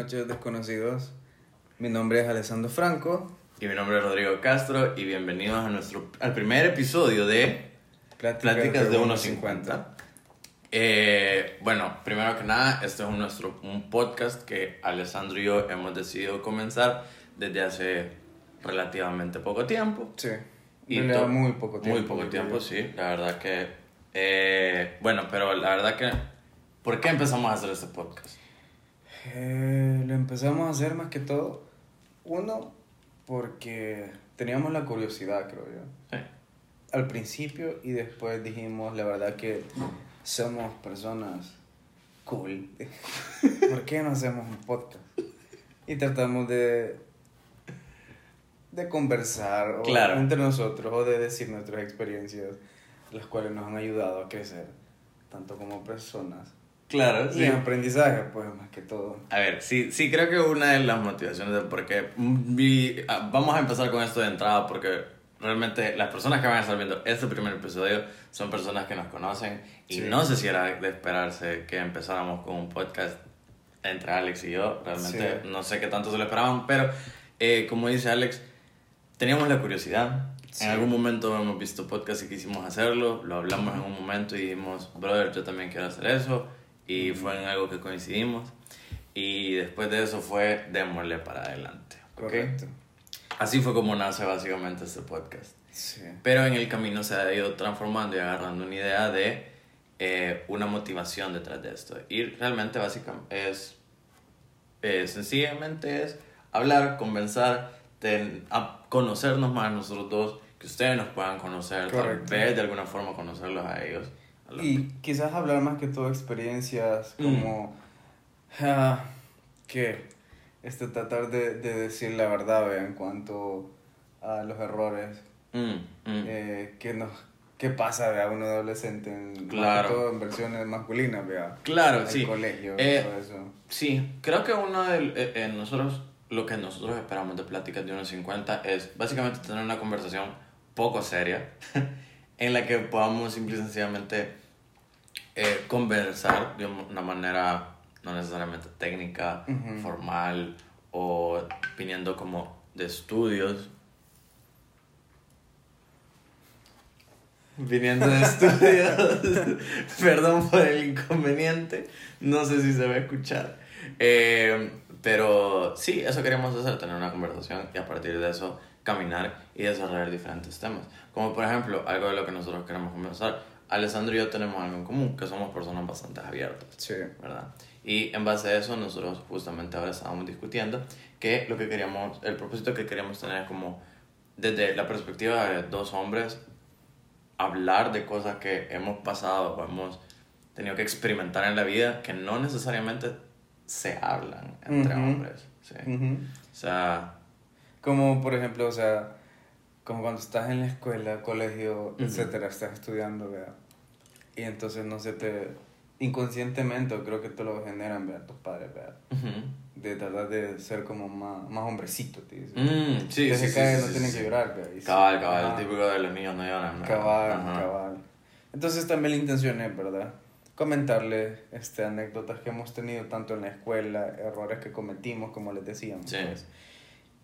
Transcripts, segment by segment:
noches, desconocidos. Mi nombre es Alessandro Franco. Y mi nombre es Rodrigo Castro y bienvenidos a nuestro, al primer episodio de Pláticas, de 1.50. Eh, bueno, primero que nada, este es un, nuestro, un podcast que Alessandro y yo hemos decidido comenzar desde hace relativamente poco tiempo. Sí. Y muy poco tiempo. Muy poco tiempo, sí. La verdad que... Eh, bueno, pero la verdad que... ¿Por qué empezamos a hacer este podcast? Eh, lo empezamos a hacer más que todo, uno, porque teníamos la curiosidad, creo yo. Sí. Al principio y después dijimos, la verdad que somos personas cool. ¿Por qué no hacemos un podcast? Y tratamos de, de conversar entre nosotros o de decir nuestras experiencias, las cuales nos han ayudado a crecer, tanto como personas Claro, sí. Y aprendizaje, pues, más que todo. A ver, sí, sí creo que una de las motivaciones de por qué vi, ah, vamos a empezar con esto de entrada porque realmente las personas que van a estar viendo este primer episodio son personas que nos conocen y no sé si era de esperarse que empezáramos con un podcast entre Alex y yo. Realmente no sé qué tanto se lo esperaban, pero eh, como dice Alex, teníamos la curiosidad. En algún momento hemos visto podcast y quisimos hacerlo, lo hablamos en un momento y dijimos, brother, yo también quiero hacer eso y fue en algo que coincidimos. Y después de eso fue démosle para adelante. Correcto. Así fue como nace básicamente este podcast. Sí. Pero en el camino se ha ido transformando y agarrando una idea de eh, una motivación detrás de esto. Y realmente básicamente es, eh, sencillamente es hablar, conversar, a conocernos más nosotros dos, que ustedes nos puedan conocer, tal vez de alguna forma conocerlos a ellos. Y quizás hablar más que todo experiencias mm. como ah, que este, tratar de, de, decir la verdad en cuanto a los errores mm, mm. Eh, que nos qué pasa a un adolescente en, claro. todo en versiones masculinas vea claro sí colegio eh, todo eso. sí creo que uno de eh, nosotros lo que nosotros esperamos de pláticas de unos 50 es básicamente tener una conversación poco seria en la que podamos simple y sencillamente eh, conversar de una manera no necesariamente técnica, formal o viniendo como de estudios. Viniendo de estudios. Perdón por el inconveniente. No sé si se va a escuchar. Eh, pero sí, eso queríamos hacer, tener una conversación y a partir de eso caminar y desarrollar diferentes temas. Como por ejemplo, algo de lo que nosotros queremos comenzar Alessandro y yo tenemos algo en común, que somos personas bastante abiertas. Sí. ¿Verdad? Y en base a eso, nosotros justamente ahora estábamos discutiendo que lo que queríamos, el propósito que queríamos tener es como, desde la perspectiva de dos hombres, hablar de cosas que hemos pasado o hemos tenido que experimentar en la vida que no necesariamente se hablan entre hombres. ¿sí? O sea... Como por ejemplo, o sea, como cuando estás en la escuela, colegio, etcétera, estás estudiando, ¿verdad? Y entonces no sé, te inconscientemente creo que te lo generan, ¿verdad? Tus padres, ¿verdad? De tratar de ser como más, más hombrecito, te dicen. Mm, sí, sí, sí, no tienen que llorar, ¿verdad? cabal, cabal, el típico de los niños no lloran. Cabal, cabal. Entonces también la intención es, ¿verdad? Comentarle este, anécdotas que hemos tenido tanto en la escuela, errores que cometimos, como les decíamos. Sí. Pues,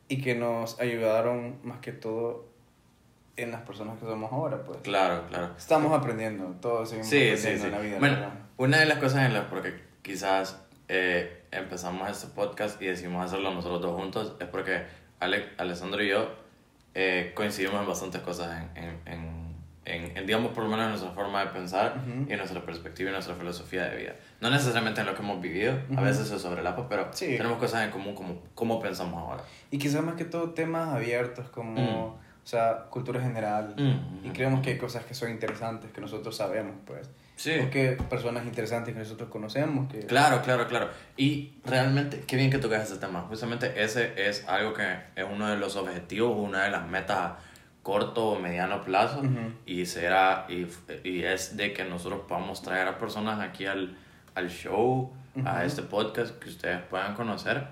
y que nos ayudaron más que todo en las personas que somos ahora, pues. Claro, claro. Estamos aprendiendo, todos seguimos aprendiendo en la vida. Bueno, una de las cosas en las porque quizás eh, empezamos este podcast y decidimos hacerlo nosotros dos juntos es porque Ale, Alessandro y yo eh, coincidimos en bastantes cosas en, en, en, en, digamos, por lo menos en nuestra forma de pensar y en nuestra perspectiva y nuestra filosofía de vida. No necesariamente en lo que hemos vivido, a veces se sobrelapa, pero tenemos cosas en común como cómo pensamos ahora. Y quizás más que todo temas abiertos como... Mm o sea, cultura general. Mm, y creemos que hay cosas que son interesantes, que nosotros sabemos, pues. Sí. O que personas interesantes que nosotros conocemos. Que... Claro, claro, claro. Y realmente, qué bien que tocas ese tema. Justamente ese es algo que es uno de los objetivos, una de las metas corto o mediano plazo. Y será, y, y, es de que nosotros podamos traer a personas aquí al, al show, a este podcast, que ustedes puedan conocer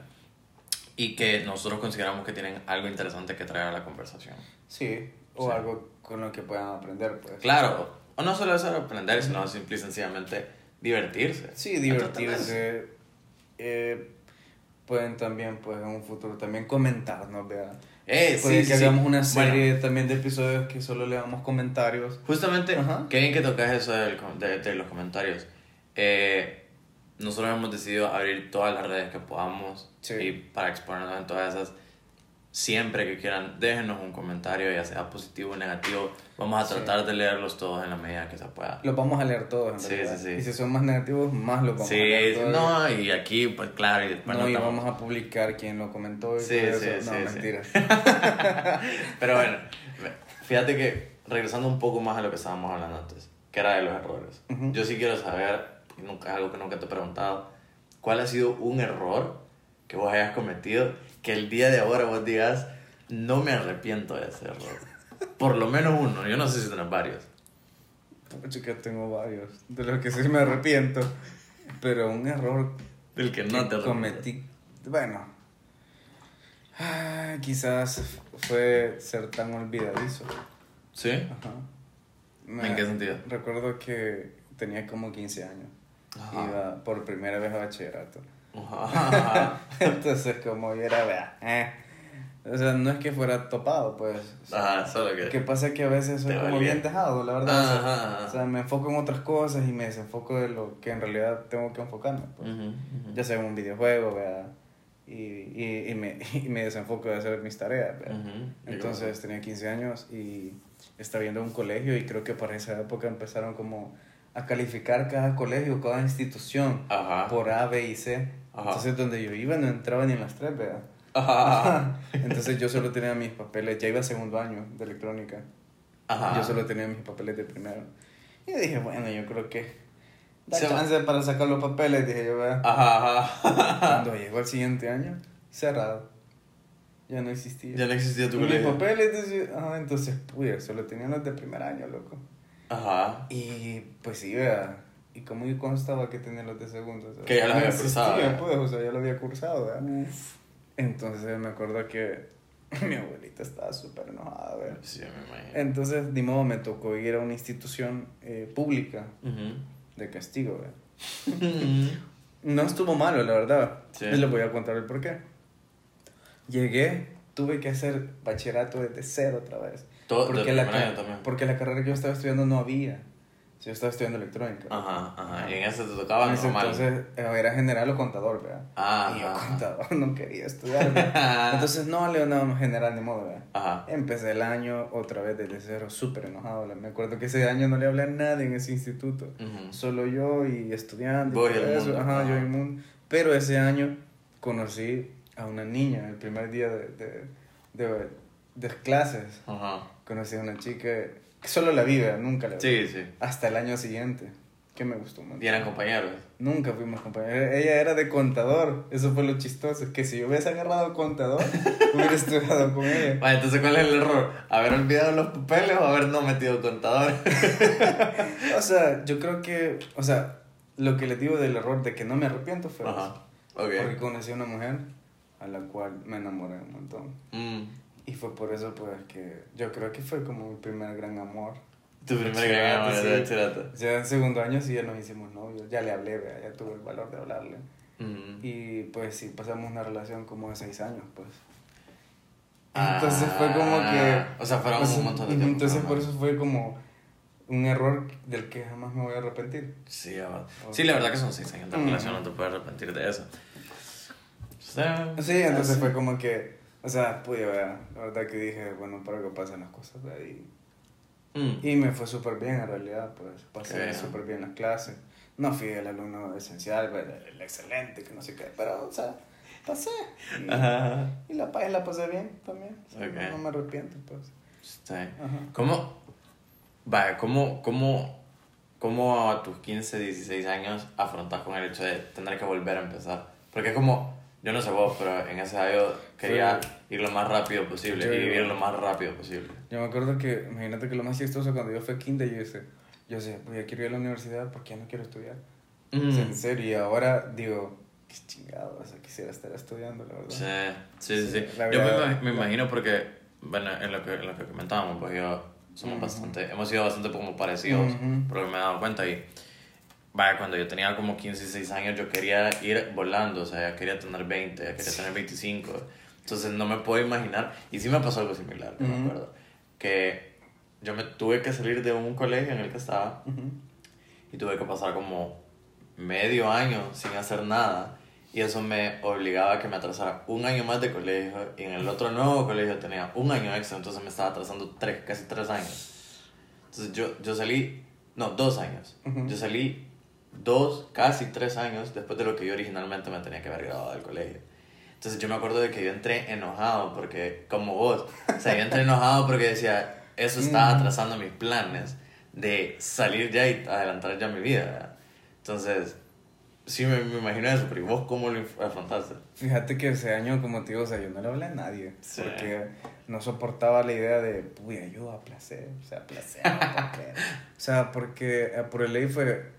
y que nosotros consideramos que tienen algo interesante que traer a la conversación. Sí, o algo con lo que puedan aprender, pues. Claro, o no solo eso aprender, sino simple y sencillamente divertirse. Sí, divertirse. Eh, pueden también, pues en un futuro, también comentarnos, vea. Eh, Puede sí, que sí, hagamos una serie Bueno, también de episodios que solo le damos comentarios. Justamente, Ajá. qué bien que tocas eso com- de, de los comentarios. Eh, nosotros hemos decidido abrir todas las redes que podamos Sí. y para exponernos en todas esas. Siempre que quieran, déjenos un comentario, ya sea positivo o negativo. Vamos a Sí. tratar de leerlos todos en la medida que se pueda. Los vamos a leer todos, en Sí, realidad. sí, sí. Y si son más negativos, más los vamos Sí, a leer sí, todos. no, y aquí, pues claro, y después no, y estamos- vamos a publicar quién lo comentó y Sí, sí, eso. sí, no, sí. mentiras. Pero bueno, fíjate que regresando un poco más a lo que estábamos hablando antes, que era de los errores. Yo sí quiero saber, y nunca, algo que nunca te he preguntado, ¿cuál ha sido un error que vos hayas cometido que el día de ahora vos digas, no me arrepiento de ese error? Por lo menos uno, yo no sé si tenés varios. Que tengo varios. De los que sí me arrepiento. Pero un error Del que no te arrepientes. cometí. Bueno. ah, quizás fue ser tan olvidadizo. ¿Sí? Ajá. Me- ¿En qué sentido? Recuerdo que tenía como 15 años. Ajá. Iba por primera vez a bachillerato. Ajá. Entonces, como yo era, vea, eh. O sea, no es que fuera topado, pues. O sea, Ajá, solo que... que pasa que a veces soy como bien dejado, la verdad. o sea, Ajá, ajá. o sea, me enfoco en otras cosas y me desenfoco de lo que en realidad tengo que enfocarme. Pues. Ujú, ujú. Ya sea en un videojuego, ¿verdad? Y, y, y, me, y me desenfoco de hacer mis tareas, ¿verdad? Ujú. ¿Y Entonces tenía 15 años y estaba viendo un colegio y creo que para esa época empezaron como a calificar cada colegio, cada institución Ajá. por A, B y C. Ajá. Entonces donde yo iba no entraba ni en las tres, ¿verdad? Ajá. Entonces yo solo tenía mis papeles, ya iba a segundo año de electrónica. Ajá. Yo solo tenía mis papeles de primero. Y dije, bueno, yo creo que da Se va- chance para sacar los papeles, dije yo, ¿verdad? Ajá, ajá. Cuando llegó el siguiente año, cerrado. Ya no existía. Ya no existía tu Mis colegio. papeles, entonces, ajá, entonces, pude, solo tenía los de primer año, loco. Ajá. Y pues sí, vea. Y como yo constaba que tenía los de segundo. sea, Que ya los había cursado, ¿verdad? pues, o sea, ya lo había cursado, ¿verdad? Entonces me acuerdo que mi abuelita estaba súper enojada, ¿verdad? Sí, me imagino. Entonces, ni modo, me tocó ir a una institución eh, pública Ujú. de castigo, ¿verdad? No estuvo malo, la verdad. Sí. Y les voy a contar el porqué. Llegué, tuve que hacer bachillerato desde cero otra vez. Todo- porque, la, año también. porque la carrera que yo estaba estudiando no había. Yo estaba estudiando electrónica. Ajá, ajá. Y en ese te tocaba En normal. Entonces era general o contador, ¿verdad? Ah, y yo ajá. contador no quería estudiar. ¿verdad? Entonces no le no, general ni modo, ¿verdad? Ajá. Empecé el año otra vez desde cero, súper enojado. Me acuerdo que ese año no le hablé a nadie en ese instituto. Ujú. Solo yo y estudiando. y Vos y todo el eso. mundo. Ajá, Ajá. yo y el mundo. Pero ese año conocí a una niña, el primer día de, de, de, de clases. Ajá. Conocí a una chica que solo la vi, ¿verdad? nunca la vi. Sí, sí. Hasta el año siguiente, que me gustó mucho. Y eran compañeros. Nunca fuimos compañeros. Ella era de contador. Eso fue lo chistoso. Que si yo hubiese agarrado contador, hubiera estudiado con ella. Vale, entonces, ¿cuál es el error? ¿Haber olvidado los papeles o haber no metido contador? O sea, yo creo que, o sea, lo que les digo del error de que no me arrepiento fue. Ajá. Ok. Porque conocí a una mujer a la cual me enamoré un montón. Mm. Y fue por eso, pues, que yo creo que fue como mi primer gran amor. Tu primer gran amor sí. de bachillerato. Ya en segundo año sí ya nos hicimos novios. Ya le hablé, ¿verdad? ya tuve el valor de hablarle. Mm. Y pues sí, pasamos una relación como de seis años, pues. Ah, Entonces fue como que... O sea, fueron pues, un montón de tiempo. Entonces por eso fue como un error del que jamás me voy a arrepentir. Sí, sí, la verdad que son seis años de relación, no te puedes arrepentir de eso. O sea, Sí, entonces así. fue como que, o sea, pude ver, la verdad que dije, bueno, para que pasen las cosas, ¿verdad? Y, Mm. y me fue súper bien en realidad, pues, pasé bien. súper bien las clases. No fui el alumno esencial, ¿verdad? el excelente, que no sé qué, pero, o sea, pasé. Y, Ajá. y la, la pasé bien también, o sea, Ok. no, no me arrepiento, pues. Sí. Ajá. ¿Cómo, vaya, cómo, cómo, cómo a tus 15, 16 años afrontas con el hecho de tener que volver a empezar? Porque es como, yo no sé vos, pero en ese año quería ir lo más rápido posible Yo y vivir lo más rápido posible. Yo me acuerdo que, imagínate que lo más chistoso cuando yo fui a kinder, yo decía, yo decía, pues ya quiero ir a la universidad porque ya no quiero estudiar. Mm. En serio, y ahora digo, qué chingado, o sea, quisiera estar estudiando, la verdad. Sí, sí, sí. Sí, sí. Yo me, me imagino porque, bueno, en lo que, en lo que comentábamos, pues yo somos Ujú. bastante, hemos sido bastante como parecidos, Ujú. porque me he dado cuenta y vaya, cuando yo tenía como 15, 16 años, yo quería ir volando, o sea, ya quería tener 20, ya quería tener 25. Entonces no me puedo imaginar, y sí me pasó algo similar, me acuerdo, que yo me tuve que salir de un colegio en el que estaba y tuve que pasar como medio año sin hacer nada y eso me obligaba a que me atrasara un año más de colegio y en el otro nuevo colegio tenía un año extra, entonces me estaba atrasando tres, casi tres años. Entonces yo, yo salí, no, dos años. Yo salí dos, casi tres años después de lo que yo originalmente me tenía que haber graduado del colegio. Entonces yo me acuerdo de que yo entré enojado porque, como vos, o sea, yo entré enojado porque decía, eso estaba atrasando mis planes de salir ya y adelantar ya mi vida. Entonces, Sí, me, me imagino eso, pero ¿y vos cómo lo afrontaste? Fíjate que ese año, como te digo, o sea, yo no le hablé a nadie. Porque no soportaba la idea de, uy, yo a placer, o sea, placer, O sea, porque eh, por el ley fue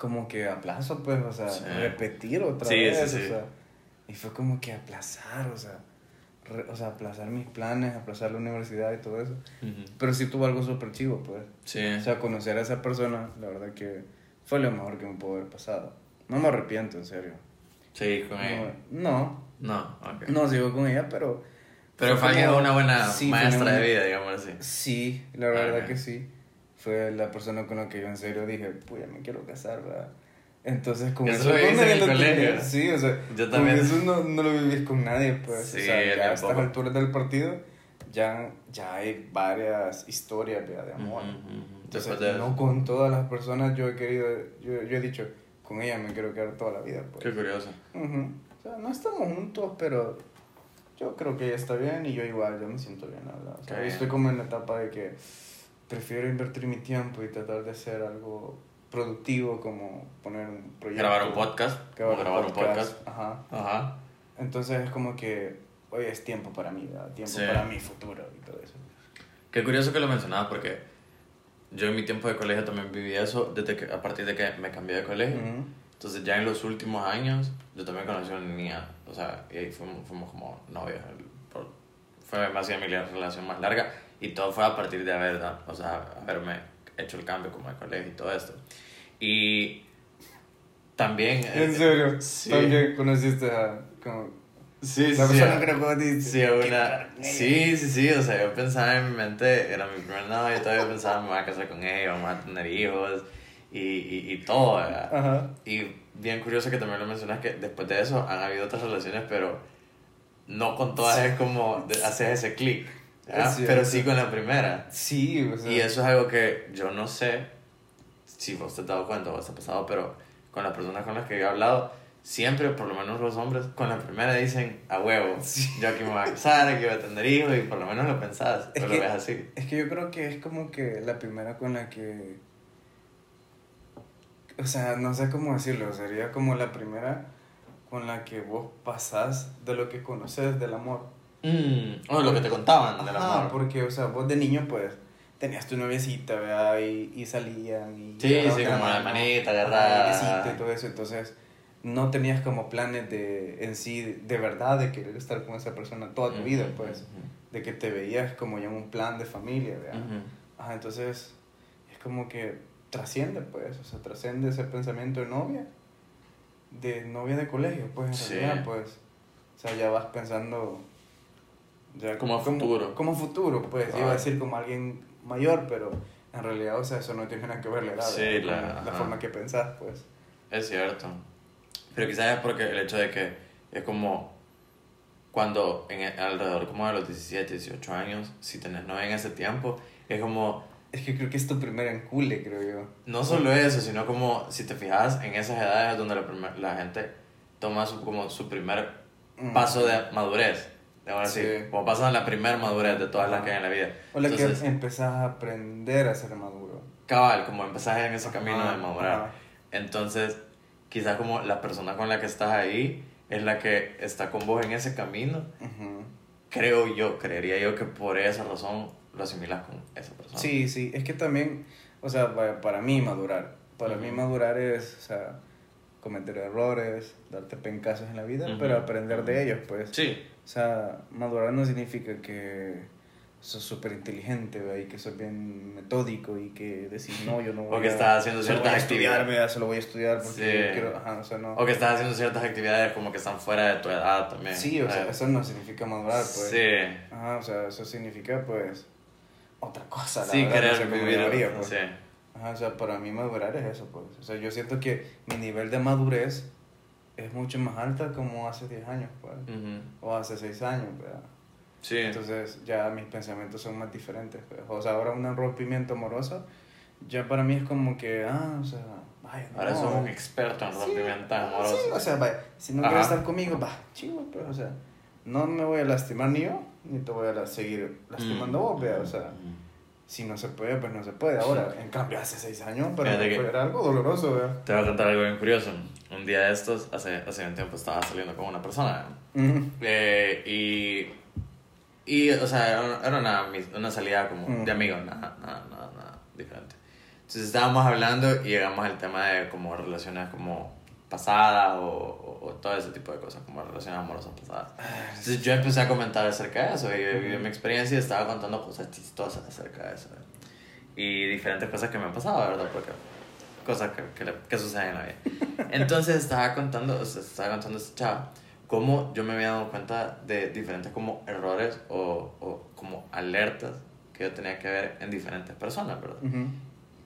como que aplazo, pues, o sea, repetir otra vez, o sea. Y fue como que aplazar, o sea, o sea, aplazar mis planes, aplazar la universidad y todo eso. Pero sí tuvo algo súper chivo, pues. Sí. O sea, conocer a esa persona, la verdad que fue lo mejor que me pudo haber pasado. No me arrepiento, en serio. ¿Seguís con ella? No. No, ok. No sigo con ella, pero... Pero fue una buena maestra de vida, digamos así. Sí, la verdad que sí. Fue la persona con la que yo en serio dije, pues ya me quiero casar, ¿verdad? Entonces, como eso, eso en el colegio. Sí, o sea, yo también. eso no, no, lo vivís con nadie, pues. Sí, o sea, ya a estas alturas del partido, ya, ya hay varias historias de amor. Entonces, no con todas las personas yo he querido, yo, yo he dicho, con ella me quiero quedar toda la vida. Pues. Qué curioso. O sea, no estamos juntos, pero yo creo que ella está bien y yo igual, yo me siento bien, O sea, estoy como en la etapa de que prefiero invertir mi tiempo y tratar de hacer algo productivo como poner un proyecto. Grabar un podcast. Grabar, un podcast. Ajá. Ajá. Entonces es como que hoy es tiempo para mí, tiempo para mi futuro y todo eso. Qué curioso que lo mencionabas porque yo en mi tiempo de colegio también viví eso desde que, a partir de que me cambié de colegio. Entonces ya en los últimos años yo también conocí a una niña, o sea, y ahí fuimos, fuimos como novios. Fue más bien mi relación más larga y todo fue a partir de haber, o sea, haberme hecho el cambio como de colegio y todo esto. Y también... ¿En serio? Sí. ¿También conociste a... Como Sí, sí, sí. una... sí, sí, sí, o sea, yo pensaba en mi mente, era mi primer novio, y todavía pensaba, me voy a casar con ella, vamos a tener hijos, y, y, y todo, Ajá. Y bien curioso que también lo mencionas, que después de eso han habido otras relaciones, pero no con todas es como hacer ese clic, pero sí con la primera. Sí, o sea. Y eso es algo que yo no sé si vos te has dado cuenta o has pasado, pero con las personas con las que he hablado, siempre, por lo menos los hombres, con la primera dicen a huevo, yo aquí me voy a casar, aquí voy a tener hijos, y por lo menos lo pensás, es lo ves así. Es que yo creo que es como que la primera con la que. O sea, no sé cómo decirlo, sería como la primera con la que vos pasás de lo que conoces del amor. Mm, o lo que te contaban del amor. porque, o sea, vos de niño, pues tenías tu noviecita, ¿verdad? Y, y salían. Y sí, sí, como la manita agarrada. Y todo eso, entonces no tenías como planes de en sí de verdad de querer estar con esa persona toda tu vida pues de que te veías como ya un plan de familia Ajá, entonces es como que trasciende pues o sea trasciende ese pensamiento de novia de novia de colegio pues en realidad pues o sea ya vas pensando ya como, futuro como, futuro pues iba a decir como alguien mayor pero en realidad o sea eso no tiene nada que ver la edad la, la forma que pensás pues es cierto pero quizás es porque el hecho de que es como cuando en alrededor como de los 17, 18 años, si tenés novia en ese tiempo, es como... Es que creo que es tu primera encule, creo yo. No solo eso, sino como si te fijas en esas edades donde la, la gente toma su, como su primer mm. paso de madurez. Ahora sí. como pasan la primera madurez de todas las que hay en la vida. O la que empezás a aprender a ser maduro. Cabal, como empezás en ese camino de madurar. Entonces, quizás como la persona con la que estás ahí es la que está con vos en ese camino. Creo yo, creería yo que por esa razón lo asimilas con esa persona. Sí, sí, es que también, o sea, para, mí madurar, para mí madurar es, o sea, cometer errores, darte pencazos en la vida, pero aprender de ellos, pues. Sí. O sea, madurar no significa que sos súper inteligente, y que sos bien metódico y que decís, no, yo no voy o que estás haciendo ciertas actividades. Solo voy a estudiar porque quiero, ajá, o sea, no. O que estás haciendo ciertas actividades como que están fuera de tu edad también. Sí, o sea, eso no significa madurar, pues. Sí. Ajá, o sea, eso significa, pues, otra cosa, la sí, verdad, querer pues. Sí. Ajá, o sea, para mí madurar es eso, pues. O sea, yo siento que mi nivel de madurez es mucho más alta como hace 10 años, pues. O hace 6 años, ¿verdad? Sí. Entonces ya mis pensamientos son más diferentes. Pues. O sea, ahora un rompimiento amoroso, ya para mí es como que, ah, o sea, vaya. Ahora no. un experto en rompimiento amoroso. Sí, o sea, vaya, si no quieres estar conmigo, va, chivo, pues, o sea, no me voy a lastimar ni yo, ni te voy a seguir lastimando mm. vos, o sea. Si no se puede, pues no se puede. Ahora, en cambio, hace seis años, pero era algo doloroso, ¿verdad? Te voy a contar algo bien curioso. Un día de estos, hace, hace un tiempo, estaba saliendo con una persona. eh, y y, o sea, era una, una salida como mm. de amigos, nada, nada, nada, nada diferente. Entonces estábamos hablando y llegamos al tema de como relaciones como pasadas o, o, todo ese tipo de cosas, como relaciones amorosas pasadas. Ah, Entonces yo empecé a comentar acerca de eso y viví mi experiencia y estaba contando cosas chistosas acerca de eso. Y diferentes cosas que me han pasado, ¿verdad? Porque cosas que, que, que suceden en la vida. Entonces estaba contando, estaba contando a esta chava cómo yo me había dado cuenta de diferentes como errores o, o como alertas que yo tenía que ver en diferentes personas, ¿verdad?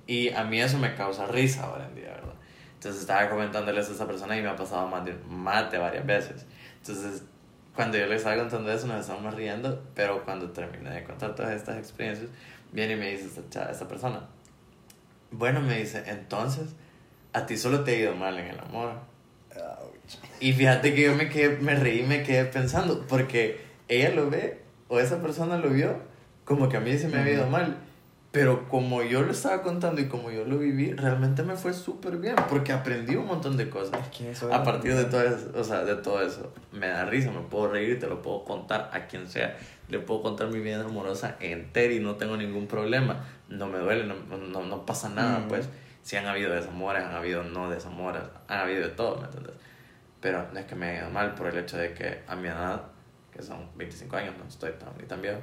Y a mí eso me causa risa ahora en día, ¿verdad? Entonces estaba comentándoles a esa persona y me ha pasado más de, más de varias veces. Entonces, cuando yo le estaba contando eso, nos estábamos riendo, pero cuando terminé de contar todas estas experiencias, viene y me dice esta, esta persona, bueno, me dice, entonces, a ti solo te ha ido mal en el amor. Y fíjate que yo me, quedé, me reí me quedé pensando, porque ella lo ve, o esa persona lo vio, como que a mí se me había ido mal. Pero como yo lo estaba contando y como yo lo viví, realmente me fue súper bien, porque aprendí un montón de cosas. a partir de todo, eso, o sea, de todo eso, me da risa, me puedo reír, te lo puedo contar a quien sea. Le puedo contar mi vida amorosa entera y no tengo ningún problema. No me duele, no, no, no pasa nada, pues. Si han habido desamores, han habido no desamores, han habido de todo, ¿me entiendes? pero no es que me haya ido mal por el hecho de que a mi edad, que son 25 años, no estoy tan, ni tan viejo,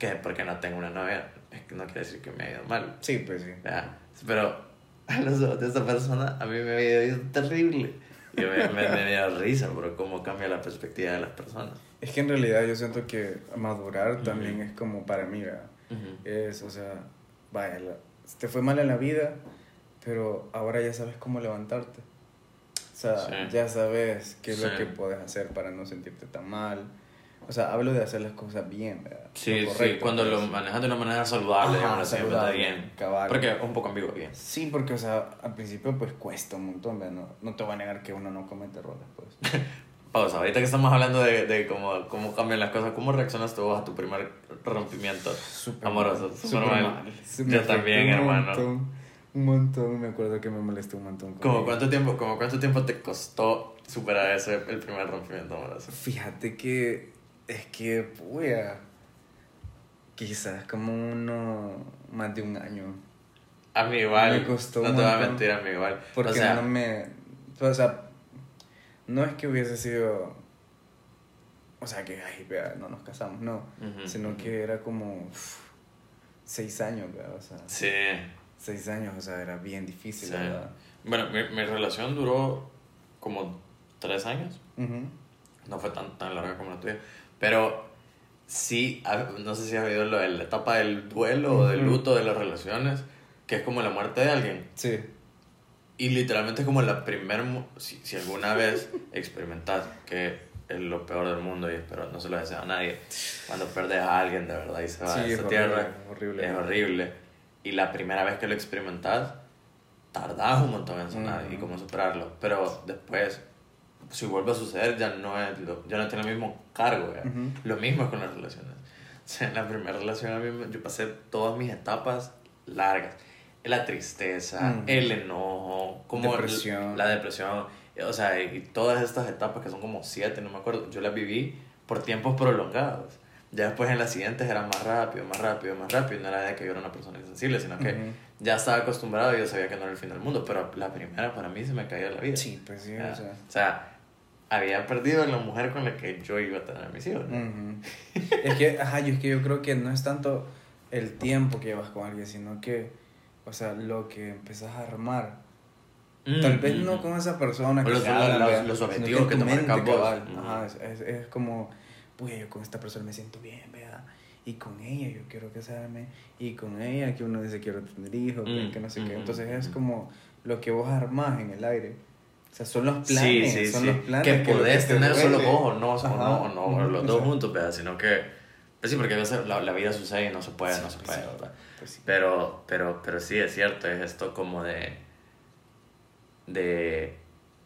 que porque no tengo una novia, es que no quiere decir que me haya ido mal. Sí, pues sí. Pero a los ojos de esa persona, a mí me había ido terrible. Y me, me, me dio risa por cómo cambia la perspectiva de las personas. Es que en realidad yo siento que madurar también es como para mí, ¿verdad? Es, o sea, vaya, te fue mal en la vida, pero ahora ya sabes cómo levantarte. O sea, ya sabes qué es lo que puedes hacer para no sentirte tan mal. O sea, hablo de hacer las cosas bien, ¿verdad? Sí, sí, cuando lo pues. manejas de una manera saludable, Ajá, saludable bien. Cabal. Porque es un poco ambiguo bien. Sí, porque, o sea, al principio pues cuesta un montón, ¿verdad? No, no te voy a negar que uno no comete errores, pues. Pausa, ahorita que estamos hablando de, de cómo, cómo cambian las cosas, ¿cómo reaccionas tú a tu primer rompimiento amoroso? Super mal. Yo también, hermano. Un montón, me acuerdo que me molestó un montón. ¿Cómo cuánto, tiempo, como cuánto tiempo te costó superar ese, el primer rompimiento amoroso? Fíjate que es que, puya, quizás como uno, más de un año. A mí igual. Me costó No te voy a mentir, a mí igual. Porque no me, o sea, no es que hubiese sido, o sea, que, ay, vea, no nos casamos, no, sino que era como seis años, vea, o sea. Sí seis años, o sea, era bien difícil, Bueno, mi, mi, relación duró como tres años. No fue tan, tan larga como la tuya. Pero sí, no sé si has oído lo de la etapa del duelo o del luto de las relaciones, que es como la muerte de alguien. Sí. Y literalmente como la primera... Si, si alguna vez experimentas que es lo peor del mundo y espero no se lo deseo a nadie, cuando perdes a alguien de verdad y se va a esa tierra, horrible. es horrible y la primera vez que lo experimentas, tardás un montón en sonar y cómo superarlo. Pero después, si vuelve a suceder, ya no, es ya no tiene el mismo cargo. Lo mismo es con las relaciones. O sea, en la primera relación yo pasé todas mis etapas largas. La tristeza, el enojo, como depresión. la depresión. O sea, y todas estas etapas que son como siete, no me acuerdo, yo las viví por tiempos prolongados. Ya después en las siguientes era más rápido, más rápido, más rápido. No era de que yo era una persona insensible, sino que ya estaba acostumbrado y yo sabía que no era el fin del mundo. Pero la primera para mí se me caía la vida. Sí, pues sí, o sea. O sea, había perdido la mujer con la que yo iba a tener a mis hijos. es que, ajá, yo, es que yo creo que no es tanto el tiempo que llevas con alguien, sino que, o sea, lo que empezás a armar. Mm, Tal vez no con esa persona que los, los, objetivos que, te marcan Ajá, es, es, como, pues yo con esta persona me siento bien, vea y con ella yo quiero casarme, y con ella que uno dice quiero tener hijos, que no sé qué. Entonces es como lo que vos armás en el aire. O sea, son los planes, son los planes que, podés tener solo vos o no, o no, no, los dos juntos, ¿verdad? sino que, pues sí, porque a veces la, la, vida sucede y no se puede, no se puede, ¿verdad? Pues pero, pero, pero sí es cierto, es esto como de, de,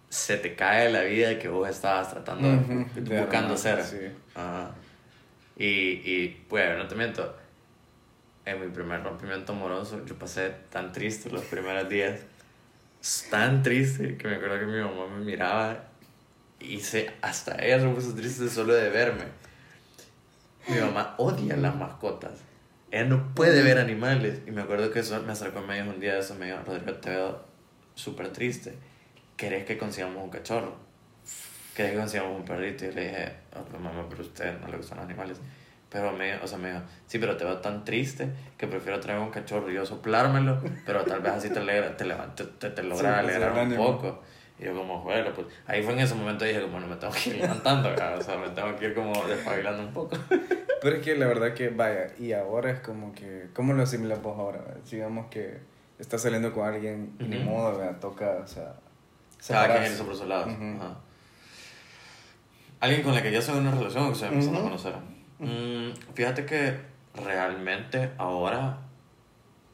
se te cae la vida que vos estabas tratando, de, buscando ser. Ajá. Y, y, pues, no te miento, en mi primer rompimiento amoroso, yo pasé tan triste los primeros días, tan triste, que me acuerdo que mi mamá me miraba y se, hasta ella se puso triste solo de verme. Mi mamá odia las mascotas. Ella no puede ver animales. Y me acuerdo que eso me acercó a mí un día de eso, me dijo, Rodrigo, te veo súper triste. ¿Querés que consigamos un cachorro? ¿Querés que consigamos un perrito? Y le dije, oh, mamá, pero a usted no le gustan los animales. Pero me, o sea, me dijo, sí, pero te veo tan triste que prefiero traer un cachorro y yo soplármelo, pero tal vez así te, alegra, te, te, te, logra alegrar un poco. Y yo como, bueno, pues ahí fue en ese momento dije como, no me tengo que ir levantando, o sea, me tengo que ir como despabilando un poco. Pero es que la verdad que, vaya, y ahora es como que, ¿cómo lo asimilamos ahora? Digamos que estás saliendo con alguien y ni modo, ¿verdad? toca, o sea... Cada quien por su lado. Alguien con la que ya en una relación o que se empezando a conocer. Mm, fíjate que realmente ahora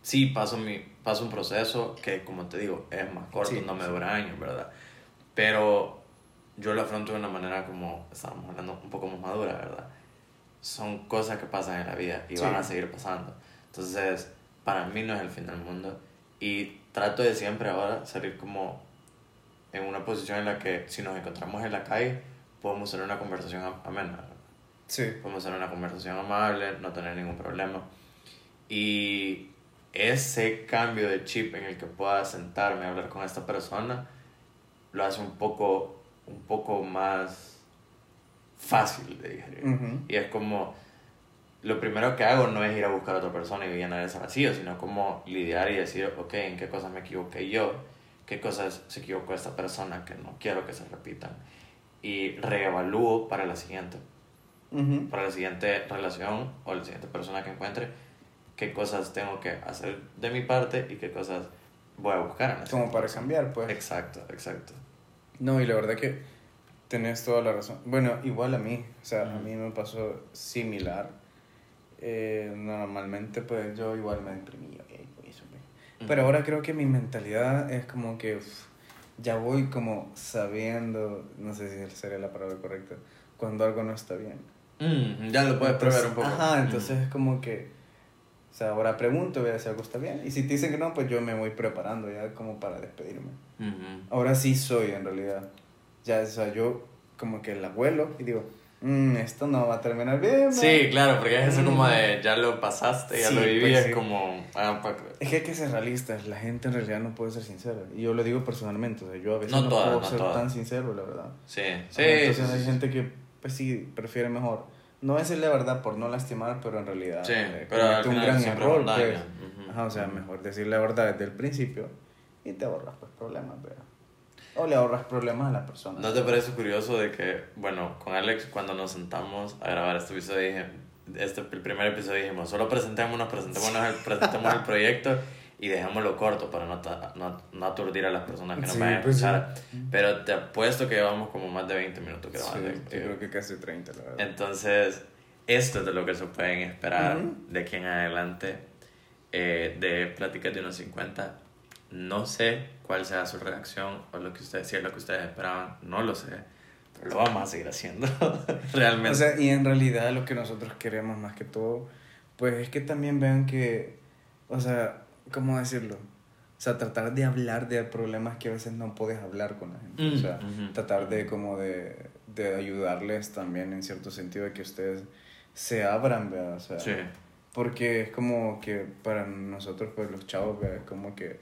sí paso, mi, paso un proceso que, como te digo, es más corto, no me dura años, ¿verdad? Pero yo lo afronto de una manera como estábamos hablando, un poco más madura, ¿verdad? Son cosas que pasan en la vida y van a seguir pasando. Entonces, para mí no es el fin del mundo y trato de siempre ahora salir como en una posición en la que si nos encontramos en la calle podemos tener una conversación amena, Sí. Podemos hacer una conversación amable, no tener ningún problema. Y ese cambio de chip en el que pueda sentarme a hablar con esta persona lo hace un poco, un poco más fácil de digerir. Y es como, lo primero que hago no es ir a buscar a otra persona y llenar ese vacío, sino como lidiar y decir, ok, ¿en qué cosas me equivoqué yo? ¿Qué cosas se equivocó esta persona que no quiero que se repitan? Y reevalúo para la siguiente para la siguiente relación o la siguiente persona que encuentre, qué cosas tengo que hacer de mi parte y qué cosas voy a buscar. En Como para cambiar, pues. Exacto, exacto. No, y la verdad que tenés toda la razón. Bueno, igual a mí, o sea, a mí me pasó similar. Eh, normalmente, pues yo igual me deprimí, Pero ahora creo que mi mentalidad es como que ya voy como sabiendo, no sé si sería la palabra correcta, cuando algo no está bien. Mm, ya lo puedes probar un poco. Ajá, entonces es como que, o sea, ahora pregunto, voy a si algo está bien. Y si te dicen que no, pues yo me voy preparando ya como para despedirme. Ahora sí soy en realidad. Ya, o sea, yo como que el abuelo y digo, mmm, esto no va a terminar bien. Sí, claro, porque es eso como de, ya lo pasaste, ya lo viví, pues es como... Ah, es que hay que ser realistas, la gente en realidad no puede ser sincera. Y yo lo digo personalmente, o sea, yo a veces no, puedo ser tan sincero, la verdad. Sí, sí. Entonces hay gente que pues sí, prefiere mejor. No decirle la verdad por no lastimar, pero en realidad sí, eh, pero un gran error. Pues. Ajá, o sea, mejor decirle la verdad desde el principio y te ahorras pues problemas, pero... O le ahorras problemas a la persona. ¿No te parece curioso de que, bueno, con Alex cuando nos sentamos a grabar este episodio, dije, este, el primer episodio dijimos, solo presentémonos, presentémonos el, presentemos el proyecto y dejémoslo corto para no, no, no aturdir a las personas que nos vayan a pues escuchar. Pero te apuesto que llevamos como más de 20 minutos grabando. Sí, yo creo que casi 30, la verdad. Entonces, esto es de lo que se pueden esperar de aquí en adelante eh, de Pláticas de unos 50. No sé cuál sea su reacción o lo que ustedes, si es lo que ustedes esperaban, no lo sé. Pero lo vamos a seguir haciendo, realmente. O sea, y en realidad lo que nosotros queremos más que todo, pues es que también vean que, o sea, ¿cómo decirlo? O sea, tratar de hablar de problemas que a veces no puedes hablar con la gente. o sea, mm, tratar de como de, de, ayudarles también en cierto sentido de que ustedes se abran, ¿verdad? O sea, sí. Porque es como que para nosotros, pues los chavos. Es como que,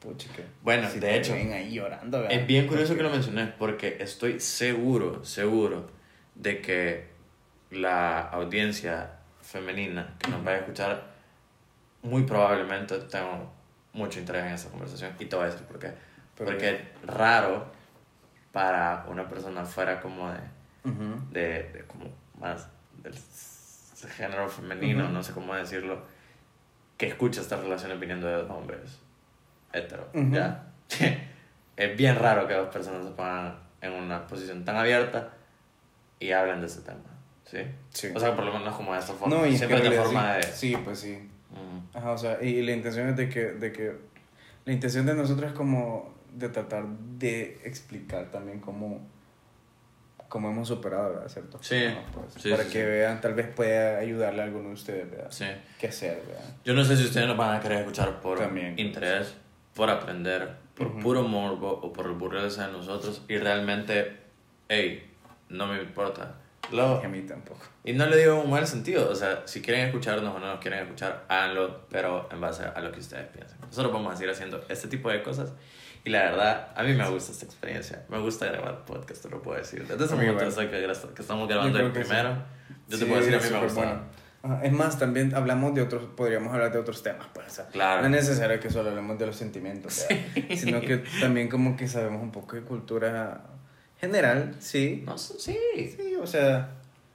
Pucha, que Bueno, si de hecho, ven ahí llorando, ¿verdad? Es bien curioso que lo mencioné porque estoy seguro, seguro de que la audiencia femenina que nos vaya a escuchar muy probablemente tengo mucho interés en esta conversación y te voy a decir por qué. Pero porque es raro para una persona fuera como de, de, de como más del género femenino, Ujú. no sé cómo decirlo, que escucha estas relaciones viniendo de dos hombres hetero, Ujú. ¿ya? es bien raro que dos personas se pongan en una posición tan abierta y hablen de ese tema, ¿sí? Sí. O sea, por lo menos como de esta forma, No, y es que siempre de forma de... sí, sí, pues sí. Mm, Ajá, o sea, y la intención es de que, de que, la intención de nosotros es como de tratar de explicar también cómo, cómo hemos superado, ¿verdad? ¿Cierto? Sí, Ajá, pues, sí, para sí, que sí. vean, tal vez pueda ayudarle a alguno de ustedes, ¿verdad? sí. ¿Qué hacer, ¿verdad? Yo no sé si ustedes nos van a querer escuchar por También. interés, por aprender, por Ujú. puro morbo o por aburrirse de nosotros y realmente, hey, no me importa. Lo, A mí tampoco. y no le digo en un mal sentido, o sea, si quieren escucharnos o no nos quieren escuchar, háganlo, pero en base a lo que ustedes piensen. Nosotros vamos a seguir haciendo este tipo de cosas y la verdad, a mí me gusta esta experiencia. Me gusta grabar podcast, te lo puedo decir. Desde ese momento desde que, que estamos grabando el primero, yo te Sí, puedo decir, a mí me gusta. bueno. Ajá, Es más, también hablamos de otros, podríamos hablar de otros temas, pues, o sea, Claro. no es necesario que solo hablemos de los sentimientos, ¿verdad? sino que también como que sabemos un poco de cultura general, sí, No, sí, sí, o sea,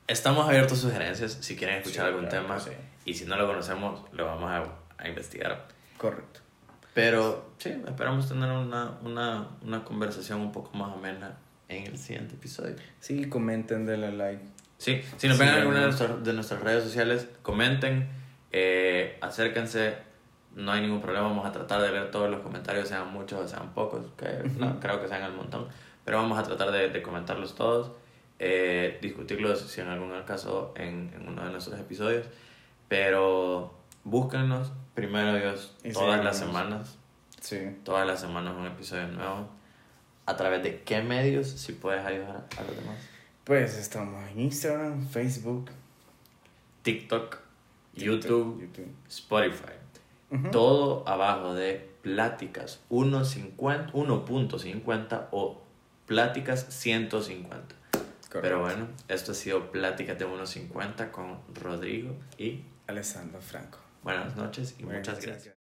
Estamos abiertos a sugerencias si quieren escuchar Sí, algún claro tema. sí. Y si no lo conocemos, lo vamos a, a investigar. correcto. Pero sí, esperamos tener una, una, una conversación un poco más amena en el siguiente episodio. Sí, comenten, denle like. Sí, si nos Sí, ven en alguna de nuestras, de nuestras redes sociales, comenten, eh, acérquense. No hay ningún problema, vamos a tratar de leer todos los comentarios, sean muchos o sean pocos, que no creo que sean el montón, pero vamos a tratar de, de comentarlos todos, eh, discutirlos si en algún caso en, en uno de nuestros episodios, pero búsquennos, primero Dios, Y todas las semanas, Sí. todas las semanas un episodio nuevo. ¿A través de qué medios si puedes ayudar a los demás? Pues estamos en Instagram, Facebook, TikTok, TikTok, YouTube, YouTube. Spotify. Todo abajo de Pláticas 1.50 1.50 o Pláticas 150. Pero Correcto. bueno, esto ha sido Pláticas de 1.50 con Rodrigo y Alessandro Franco. Buenas noches y Buenas muchas gracias.